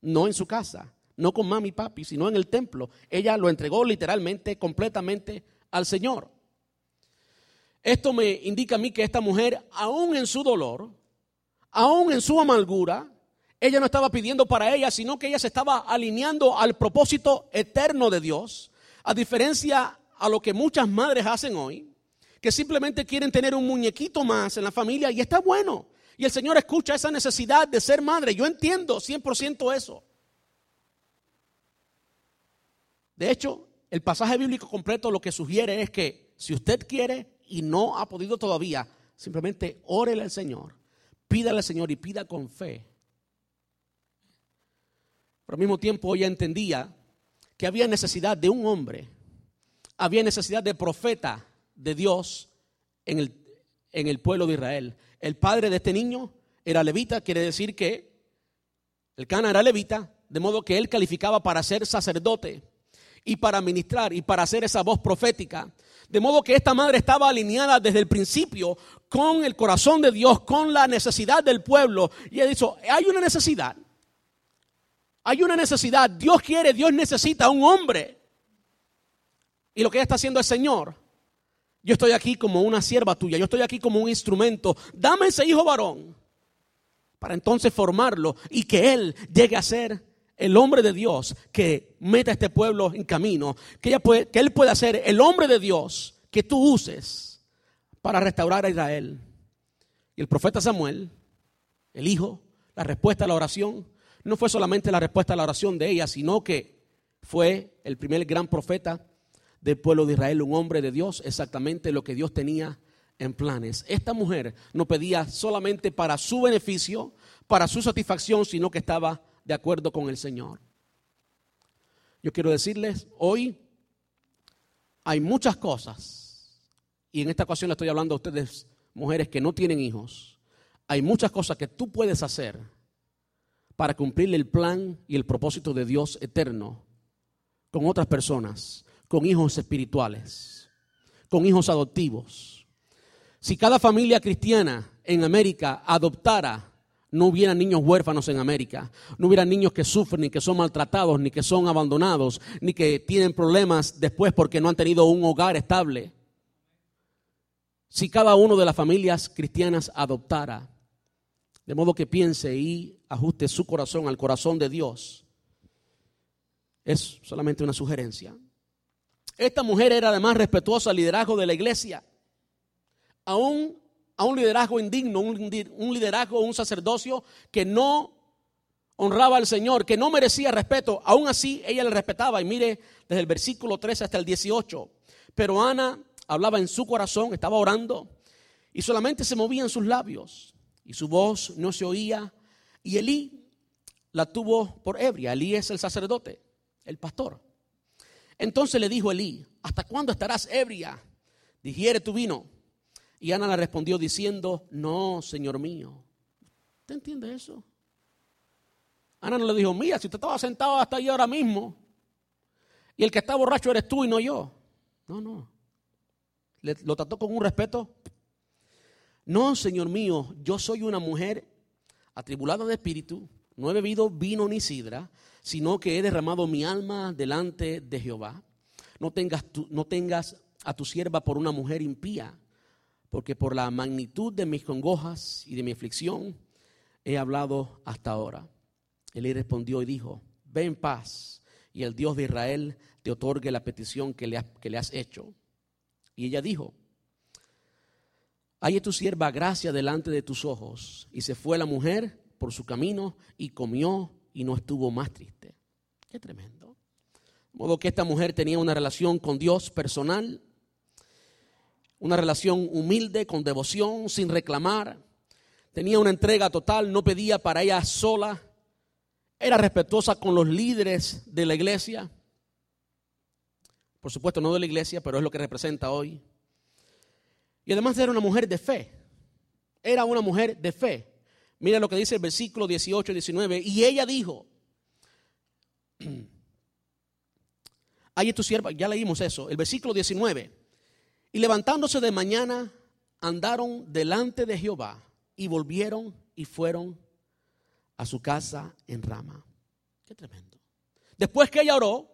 no en su casa, no con mami y papi, sino en el templo. Ella lo entregó literalmente, completamente al Señor. Esto me indica a mí que esta mujer, aún en su dolor, aún en su amargura, ella no estaba pidiendo para ella, sino que ella se estaba alineando al propósito eterno de Dios, a diferencia a lo que muchas madres hacen hoy, que simplemente quieren tener un muñequito más en la familia y está bueno. Y el Señor escucha esa necesidad de ser madre. Yo entiendo 100% eso. De hecho, el pasaje bíblico completo lo que sugiere es que si usted quiere y no ha podido todavía, simplemente órele al Señor, pídale al Señor y pida con fe. Pero al mismo tiempo ella entendía que había necesidad de un hombre, había necesidad de profeta de Dios en el, en el pueblo de Israel. El padre de este niño era levita, quiere decir que el Cana era levita, de modo que él calificaba para ser sacerdote y para ministrar y para hacer esa voz profética. De modo que esta madre estaba alineada desde el principio con el corazón de Dios, con la necesidad del pueblo. Y ha dicho, hay una necesidad. Hay una necesidad. Dios quiere, Dios necesita un hombre. Y lo que ella está haciendo es, Señor, yo estoy aquí como una sierva tuya, yo estoy aquí como un instrumento. Dame ese hijo varón para entonces formarlo y que él llegue a ser el hombre de Dios que meta a este pueblo en camino, que, ella puede, que él pueda ser el hombre de Dios que tú uses para restaurar a Israel. Y el profeta Samuel, el hijo, la respuesta a la oración, no fue solamente la respuesta a la oración de ella, sino que fue el primer gran profeta del pueblo de Israel, un hombre de Dios, exactamente lo que Dios tenía en planes. Esta mujer no pedía solamente para su beneficio, para su satisfacción, sino que estaba de acuerdo con el Señor. Yo quiero decirles, hoy hay muchas cosas, y en esta ocasión le estoy hablando a ustedes, mujeres que no tienen hijos, hay muchas cosas que tú puedes hacer para cumplir el plan y el propósito de Dios eterno con otras personas, con hijos espirituales, con hijos adoptivos. Si cada familia cristiana en América adoptara no hubiera niños huérfanos en América, no hubiera niños que sufren, ni que son maltratados, ni que son abandonados, ni que tienen problemas después porque no han tenido un hogar estable. Si cada uno de las familias cristianas adoptara, de modo que piense y ajuste su corazón al corazón de Dios, es solamente una sugerencia. Esta mujer era además respetuosa al liderazgo de la iglesia. Aún a un liderazgo indigno, un liderazgo, un sacerdocio que no honraba al Señor, que no merecía respeto. Aún así, ella le respetaba. Y mire, desde el versículo 13 hasta el 18. Pero Ana hablaba en su corazón, estaba orando, y solamente se movían sus labios, y su voz no se oía. Y Elí la tuvo por ebria. Elí es el sacerdote, el pastor. Entonces le dijo Elí, ¿hasta cuándo estarás ebria? Digiere tu vino. Y Ana le respondió diciendo, no, Señor mío. ¿Usted entiende eso? Ana no le dijo, mira, si usted estaba sentado hasta ahí ahora mismo, y el que está borracho eres tú y no yo. No, no. lo trató con un respeto. No, Señor mío, yo soy una mujer atribulada de espíritu, no he bebido vino ni sidra, sino que he derramado mi alma delante de Jehová. No tengas, no tengas a tu sierva por una mujer impía porque por la magnitud de mis congojas y de mi aflicción he hablado hasta ahora. Él respondió y dijo, ve en paz y el Dios de Israel te otorgue la petición que le, has hecho. Y ella dijo, hay tu sierva gracia delante de tus ojos. Y se fue la mujer por su camino y comió y no estuvo más triste. Qué tremendo. De modo que esta mujer tenía una relación con Dios personal una relación humilde, con devoción, sin reclamar. Tenía una entrega total, no pedía para ella sola. Era respetuosa con los líderes de la iglesia. Por supuesto, no de la iglesia, pero es lo que representa hoy. Y además era una mujer de fe. Era una mujer de fe. Mira lo que dice el versículo 18 y 19. Y ella dijo, [CLEARS THROAT] ahí es tu sierva, ya leímos eso. El versículo 19. Y levantándose de mañana, andaron delante de Jehová y volvieron y fueron a su casa en Rama. Qué tremendo. Después que ella oró,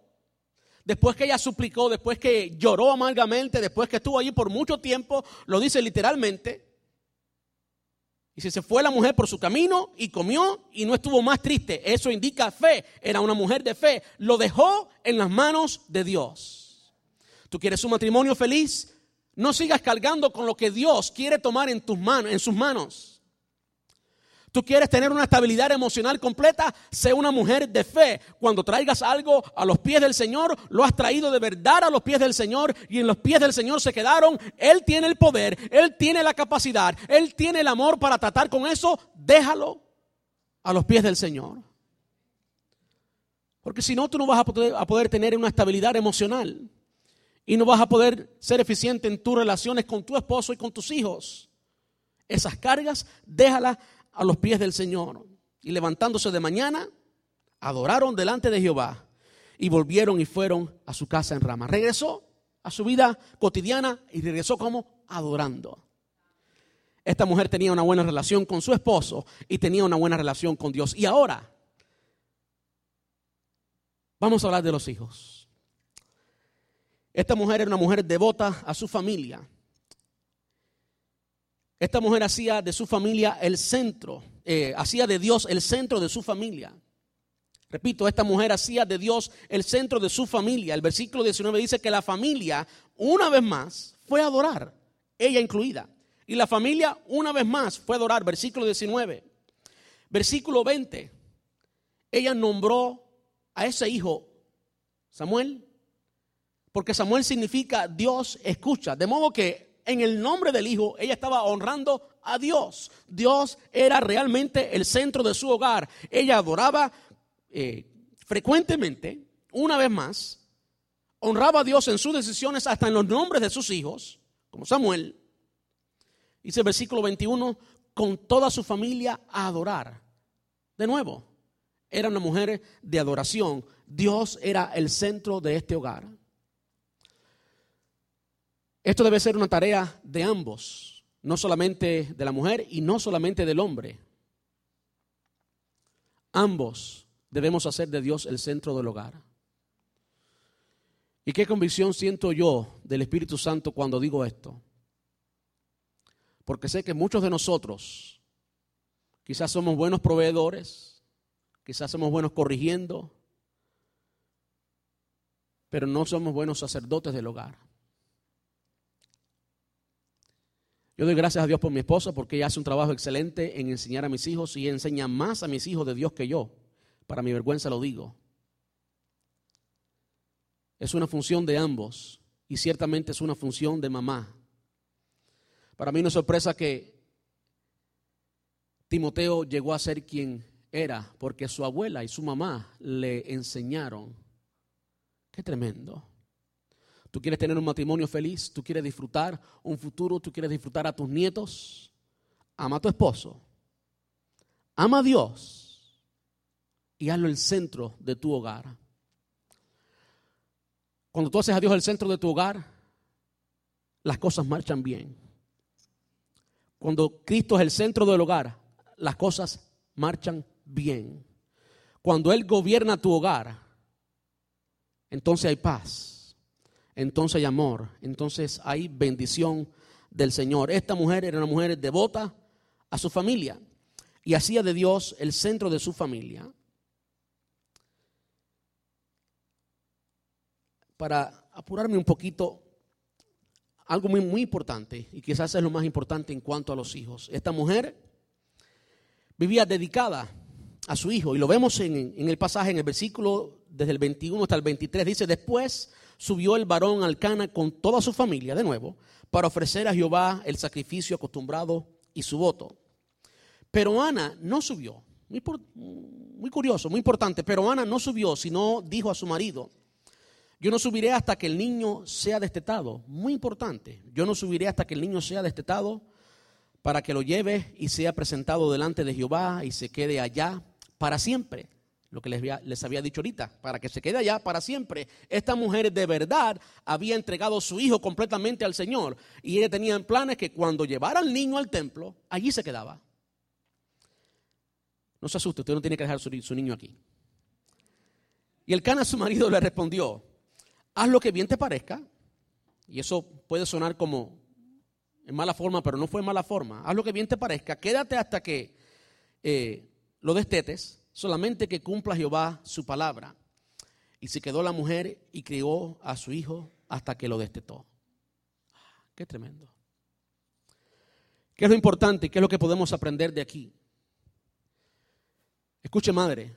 después que ella suplicó, después que lloró amargamente, después que estuvo allí por mucho tiempo, lo dice literalmente. Y si se fue la mujer por su camino y comió y no estuvo más triste, eso indica fe, era una mujer de fe, lo dejó en las manos de Dios. ¿Tú quieres un matrimonio feliz? No sigas cargando con lo que Dios quiere tomar en tus manos, en sus manos. Tú quieres tener una estabilidad emocional completa, sé una mujer de fe. Cuando traigas algo a los pies del Señor, lo has traído de verdad a los pies del Señor y en los pies del Señor se quedaron. Él tiene el poder, Él tiene la capacidad, Él tiene el amor para tratar con eso. Déjalo a los pies del Señor. Porque si no, tú no vas a poder, a poder tener una estabilidad emocional y no vas a poder ser eficiente en tus relaciones con tu esposo y con tus hijos. Esas cargas, déjalas a los pies del Señor. Y levantándose de mañana, adoraron delante de Jehová y volvieron y fueron a su casa en Rama. Regresó a su vida cotidiana y regresó como adorando. Esta mujer tenía una buena relación con su esposo y tenía una buena relación con Dios. Y ahora, vamos a hablar de los hijos. Esta mujer era una mujer devota a su familia. Esta mujer hacía de su familia el centro, eh, hacía de Dios el centro de su familia. Repito, esta mujer hacía de Dios el centro de su familia. El versículo 19 dice que la familia, una vez más, fue a adorar, ella incluida. Y la familia, una vez más, fue a adorar. Versículo 19. Versículo 20. Ella nombró a ese hijo Samuel, porque Samuel significa Dios escucha. De modo que en el nombre del Hijo, ella estaba honrando a Dios. Dios era realmente el centro de su hogar. Ella adoraba eh, frecuentemente, una vez más, honraba a Dios en sus decisiones, hasta en los nombres de sus hijos, como Samuel. Dice el versículo 21, con toda su familia a adorar. De nuevo, era una mujer de adoración. Dios era el centro de este hogar. Esto debe ser una tarea de ambos, no solamente de la mujer y no solamente del hombre. Ambos debemos hacer de Dios el centro del hogar. ¿Y qué convicción siento yo del Espíritu Santo cuando digo esto? Porque sé que muchos de nosotros quizás somos buenos proveedores, quizás somos buenos corrigiendo, pero no somos buenos sacerdotes del hogar. Yo doy gracias a Dios por mi esposa porque ella hace un trabajo excelente en enseñar a mis hijos y enseña más a mis hijos de Dios que yo. Para mi vergüenza lo digo. Es una función de ambos y ciertamente es una función de mamá. Para mí no es sorpresa que Timoteo llegó a ser quien era porque su abuela y su mamá le enseñaron. Qué tremendo. Tú quieres tener un matrimonio feliz, tú quieres disfrutar un futuro, tú quieres disfrutar a tus nietos. Ama a tu esposo. Ama a Dios y hazlo el centro de tu hogar. Cuando tú haces a Dios el centro de tu hogar, las cosas marchan bien. Cuando Cristo es el centro del hogar, las cosas marchan bien. Cuando Él gobierna tu hogar, entonces hay paz entonces hay amor, entonces hay bendición del Señor. Esta mujer era una mujer devota a su familia y hacía de Dios el centro de su familia. Para apurarme un poquito, algo muy, muy importante, y quizás es lo más importante en cuanto a los hijos. Esta mujer vivía dedicada a su hijo, y lo vemos en, en el pasaje, en el versículo desde el 21 hasta el 23, dice, después subió el varón al Cana con toda su familia de nuevo para ofrecer a Jehová el sacrificio acostumbrado y su voto. Pero Ana no subió. Muy, muy curioso, muy importante. Pero Ana no subió, sino dijo a su marido, yo no subiré hasta que el niño sea destetado. Muy importante. Yo no subiré hasta que el niño sea destetado para que lo lleve y sea presentado delante de Jehová y se quede allá para siempre lo que les había, dicho ahorita, para que se quede allá para siempre. Esta mujer de verdad había entregado su hijo completamente al Señor y ella tenía planes que cuando llevara al niño al templo, allí se quedaba. No se asuste, usted no tiene que dejar su, su niño aquí. Y el cana su marido le respondió, haz lo que bien te parezca, y eso puede sonar como en mala forma, pero no fue en mala forma, haz lo que bien te parezca, quédate hasta que eh, lo destetes solamente que cumpla Jehová su palabra. Y se quedó la mujer y crió a su hijo hasta que lo destetó. Qué tremendo. ¿Qué es lo importante? ¿Qué es lo que podemos aprender de aquí? Escuche madre,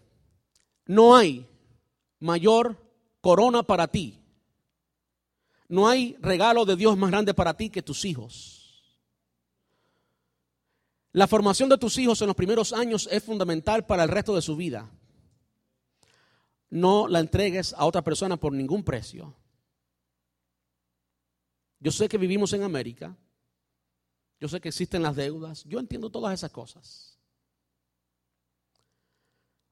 no hay mayor corona para ti. No hay regalo de Dios más grande para ti que tus hijos. La formación de tus hijos en los primeros años es fundamental para el resto de su vida. No la entregues a otra persona por ningún precio. Yo sé que vivimos en América. Yo sé que existen las deudas. Yo entiendo todas esas cosas.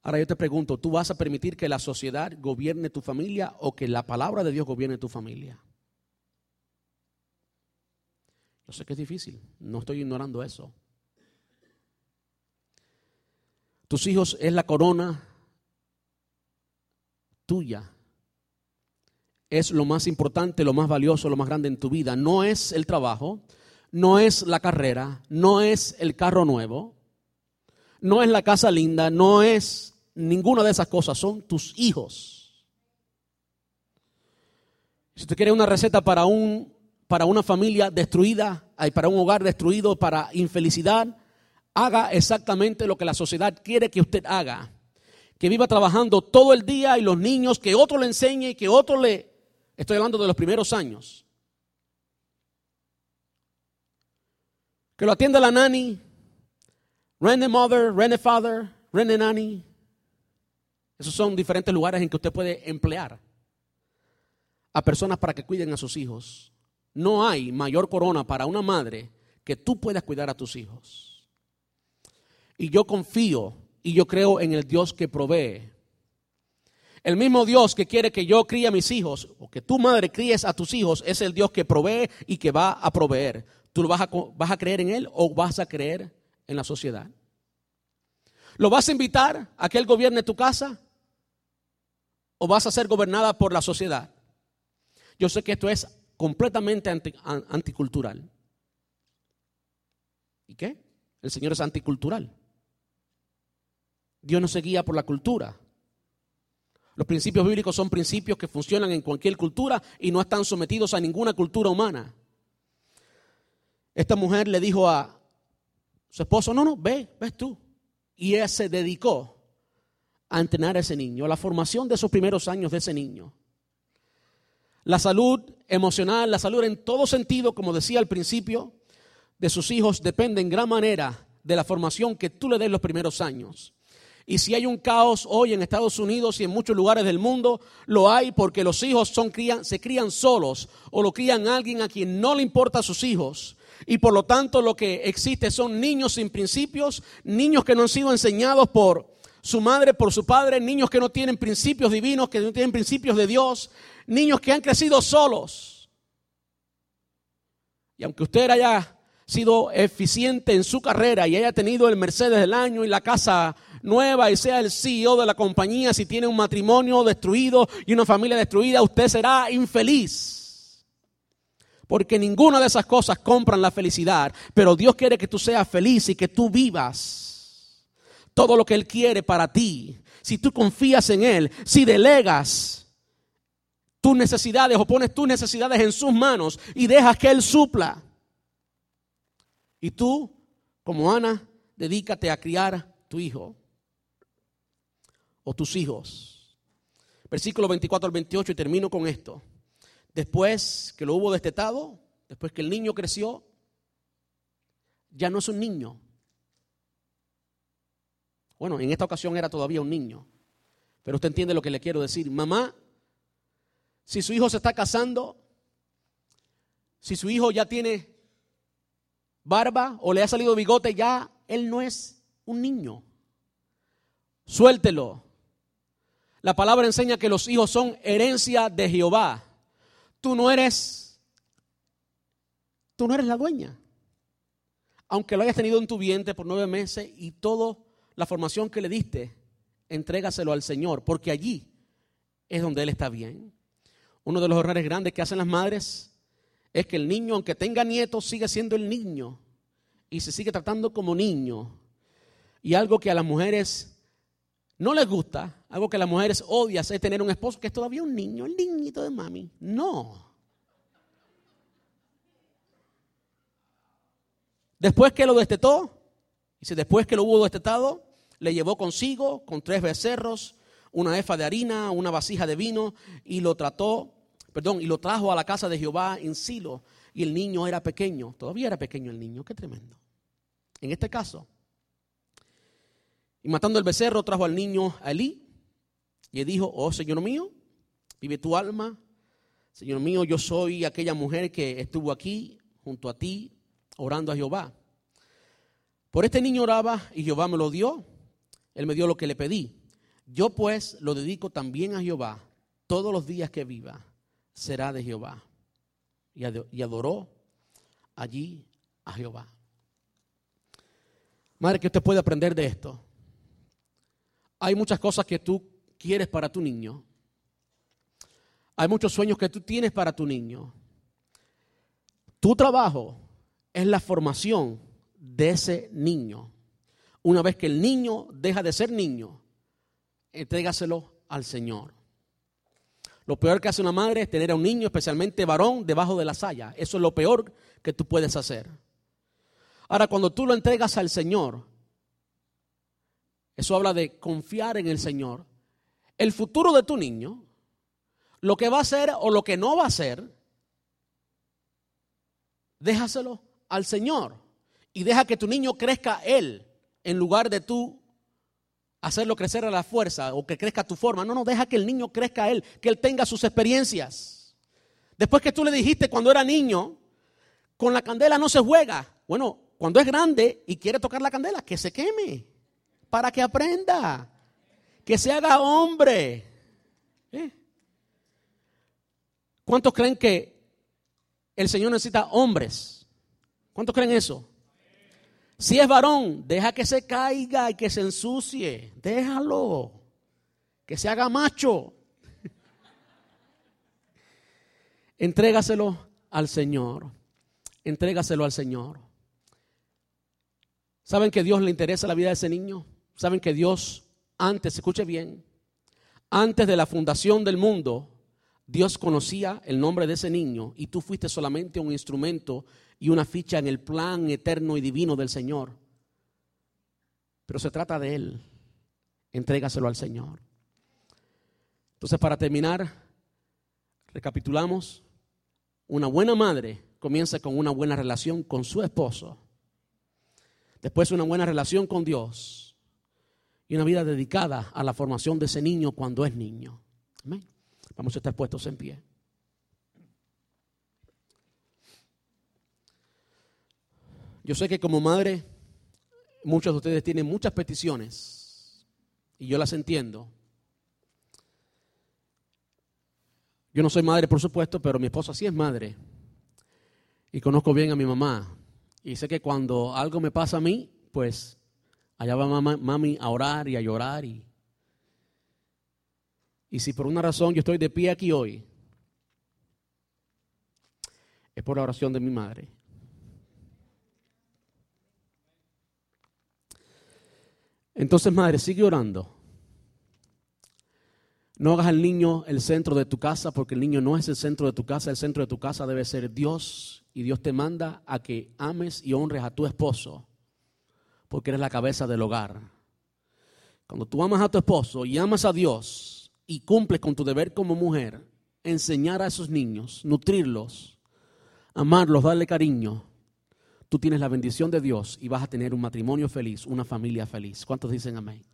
Ahora yo te pregunto, ¿tú vas a permitir que la sociedad gobierne tu familia o que la palabra de Dios gobierne tu familia? Yo sé que es difícil, no estoy ignorando eso. Tus hijos es la corona tuya. Es lo más importante, lo más valioso, lo más grande en tu vida. No es el trabajo, no es la carrera, no es el carro nuevo, no es la casa linda, no es ninguna de esas cosas, son tus hijos. Si usted quiere una receta para, un, para una familia destruida, para un hogar destruido, para infelicidad, haga exactamente lo que la sociedad quiere que usted haga. Que viva trabajando todo el día y los niños, que otro le enseñe y que otro le... Estoy hablando de los primeros años. Que lo atienda la nani, rent mother, rent father, rent nanny. Esos son diferentes lugares en que usted puede emplear a personas para que cuiden a sus hijos. No hay mayor corona para una madre que tú puedas cuidar a tus hijos. Y yo confío y yo creo en el Dios que provee. El mismo Dios que quiere que yo críe a mis hijos o que tu madre críes a tus hijos es el Dios que provee y que va a proveer. ¿Tú vas a, vas a creer en Él o vas a creer en la sociedad? ¿Lo vas a invitar a que Él gobierne tu casa? ¿O vas a ser gobernada por la sociedad? Yo sé que esto es completamente anticultural. ¿Y qué? El Señor es anticultural. Dios no se guía por la cultura. Los principios bíblicos son principios que funcionan en cualquier cultura y no están sometidos a ninguna cultura humana. Esta mujer le dijo a su esposo, no, no, ve, ves tú. Y ella se dedicó a entrenar a ese niño, a la formación de esos primeros años de ese niño. La salud emocional, la salud en todo sentido, como decía al principio, de sus hijos depende en gran manera de la formación que tú le des los primeros años. Y si hay un caos hoy en Estados Unidos y en muchos lugares del mundo, lo hay porque los hijos se crían solos o lo crían alguien a quien no le importa a sus hijos. Y por lo tanto lo que existe son niños sin principios, niños que no han sido enseñados por su madre, por su padre, niños que no tienen principios divinos, que no tienen principios de Dios, niños que han crecido solos. Y aunque usted haya sido eficiente en su carrera y haya tenido el Mercedes del año y la casa nueva y sea el CEO de la compañía, si tiene un matrimonio destruido y una familia destruida, usted será infeliz. Porque ninguna de esas cosas compran la felicidad, pero Dios quiere que tú seas feliz y que tú vivas todo lo que Él quiere para ti. Si tú confías en Él, si delegas tus necesidades o pones tus necesidades en sus manos y dejas que Él supla. Y tú, como Ana, dedícate a criar tu hijo o tus hijos. Versículo 24 al 28 y termino con esto. Después que lo hubo destetado, después que el niño creció, ya no es un niño. Bueno, en esta ocasión era todavía un niño. Pero usted entiende lo que le quiero decir. Mamá, si su hijo se está casando, si su hijo ya tiene barba o le ha salido bigote, ya él no es un niño. Suéltelo. La palabra enseña que los hijos son herencia de Jehová. Tú no eres, tú no eres la dueña. Aunque lo hayas tenido en tu vientre por nueve meses y toda la formación que le diste, entrégaselo al Señor, porque allí es donde Él está bien. Uno de los errores grandes que hacen las madres es que el niño, aunque tenga nietos, sigue siendo el niño y se sigue tratando como niño. Y algo que a las mujeres no les gusta, algo que las mujeres odian es tener un esposo que es todavía un niño, el niñito de mami. No. Después que lo destetó, dice, después que lo hubo destetado, le llevó consigo con tres becerros, una efa de harina, una vasija de vino y lo trató, perdón, y lo trajo a la casa de Jehová en Silo. Y el niño era pequeño, todavía era pequeño el niño, qué tremendo. En este caso, y matando el becerro, trajo al niño a Elí y le dijo, oh Señor mío, vive tu alma. Señor mío, yo soy aquella mujer que estuvo aquí junto a ti orando a Jehová. Por este niño oraba y Jehová me lo dio. Él me dio lo que le pedí. Yo pues lo dedico también a Jehová. Todos los días que viva será de Jehová. Y adoró allí a Jehová. Madre, que usted puede aprender de esto. Hay muchas cosas que tú quieres para tu niño. Hay muchos sueños que tú tienes para tu niño. Tu trabajo es la formación de ese niño. Una vez que el niño deja de ser niño, entrégaselo al Señor. Lo peor que hace una madre es tener a un niño, especialmente varón, debajo de la saya. Eso es lo peor que tú puedes hacer. Ahora, cuando tú lo entregas al Señor, eso habla de confiar en el Señor. El futuro de tu niño, lo que va a ser o lo que no va a ser, déjaselo al Señor y deja que tu niño crezca él en lugar de tú hacerlo crecer a la fuerza o que crezca a tu forma. No, no, deja que el niño crezca él, que él tenga sus experiencias. Después que tú le dijiste cuando era niño, con la candela no se juega. Bueno, cuando es grande y quiere tocar la candela, que se queme, para que aprenda, que se haga hombre. ¿Eh? ¿Cuántos creen que el Señor necesita hombres? ¿Cuántos creen eso? Si es varón, deja que se caiga y que se ensucie. Déjalo. Que se haga macho. [LAUGHS] Entrégaselo al Señor. Entrégaselo al Señor. ¿Saben que Dios le interesa la vida de ese niño? ¿Saben que Dios antes, escuche bien, antes de la fundación del mundo, Dios conocía el nombre de ese niño y tú fuiste solamente un instrumento y una ficha en el plan eterno y divino del Señor. Pero se trata de Él. Entrégaselo al Señor. Entonces, para terminar, recapitulamos. Una buena madre comienza con una buena relación con su esposo. Después una buena relación con Dios. Y una vida dedicada a la formación de ese niño cuando es niño. Amén. Vamos a estar puestos en pie. Yo sé que como madre, muchos de ustedes tienen muchas peticiones y yo las entiendo. Yo no soy madre, por supuesto, pero mi esposa sí es madre. Y conozco bien a mi mamá. Y sé que cuando algo me pasa a mí, pues allá va mami a orar y a llorar y y si por una razón yo estoy de pie aquí hoy, es por la oración de mi madre. Entonces, madre, sigue orando. No hagas al niño el centro de tu casa, porque el niño no es el centro de tu casa. El centro de tu casa debe ser Dios. Y Dios te manda a que ames y honres a tu esposo, porque eres la cabeza del hogar. Cuando tú amas a tu esposo y amas a Dios, y cumples con tu deber como mujer, enseñar a esos niños, nutrirlos, amarlos, darle cariño, tú tienes la bendición de Dios y vas a tener un matrimonio feliz, una familia feliz. ¿Cuántos dicen amén?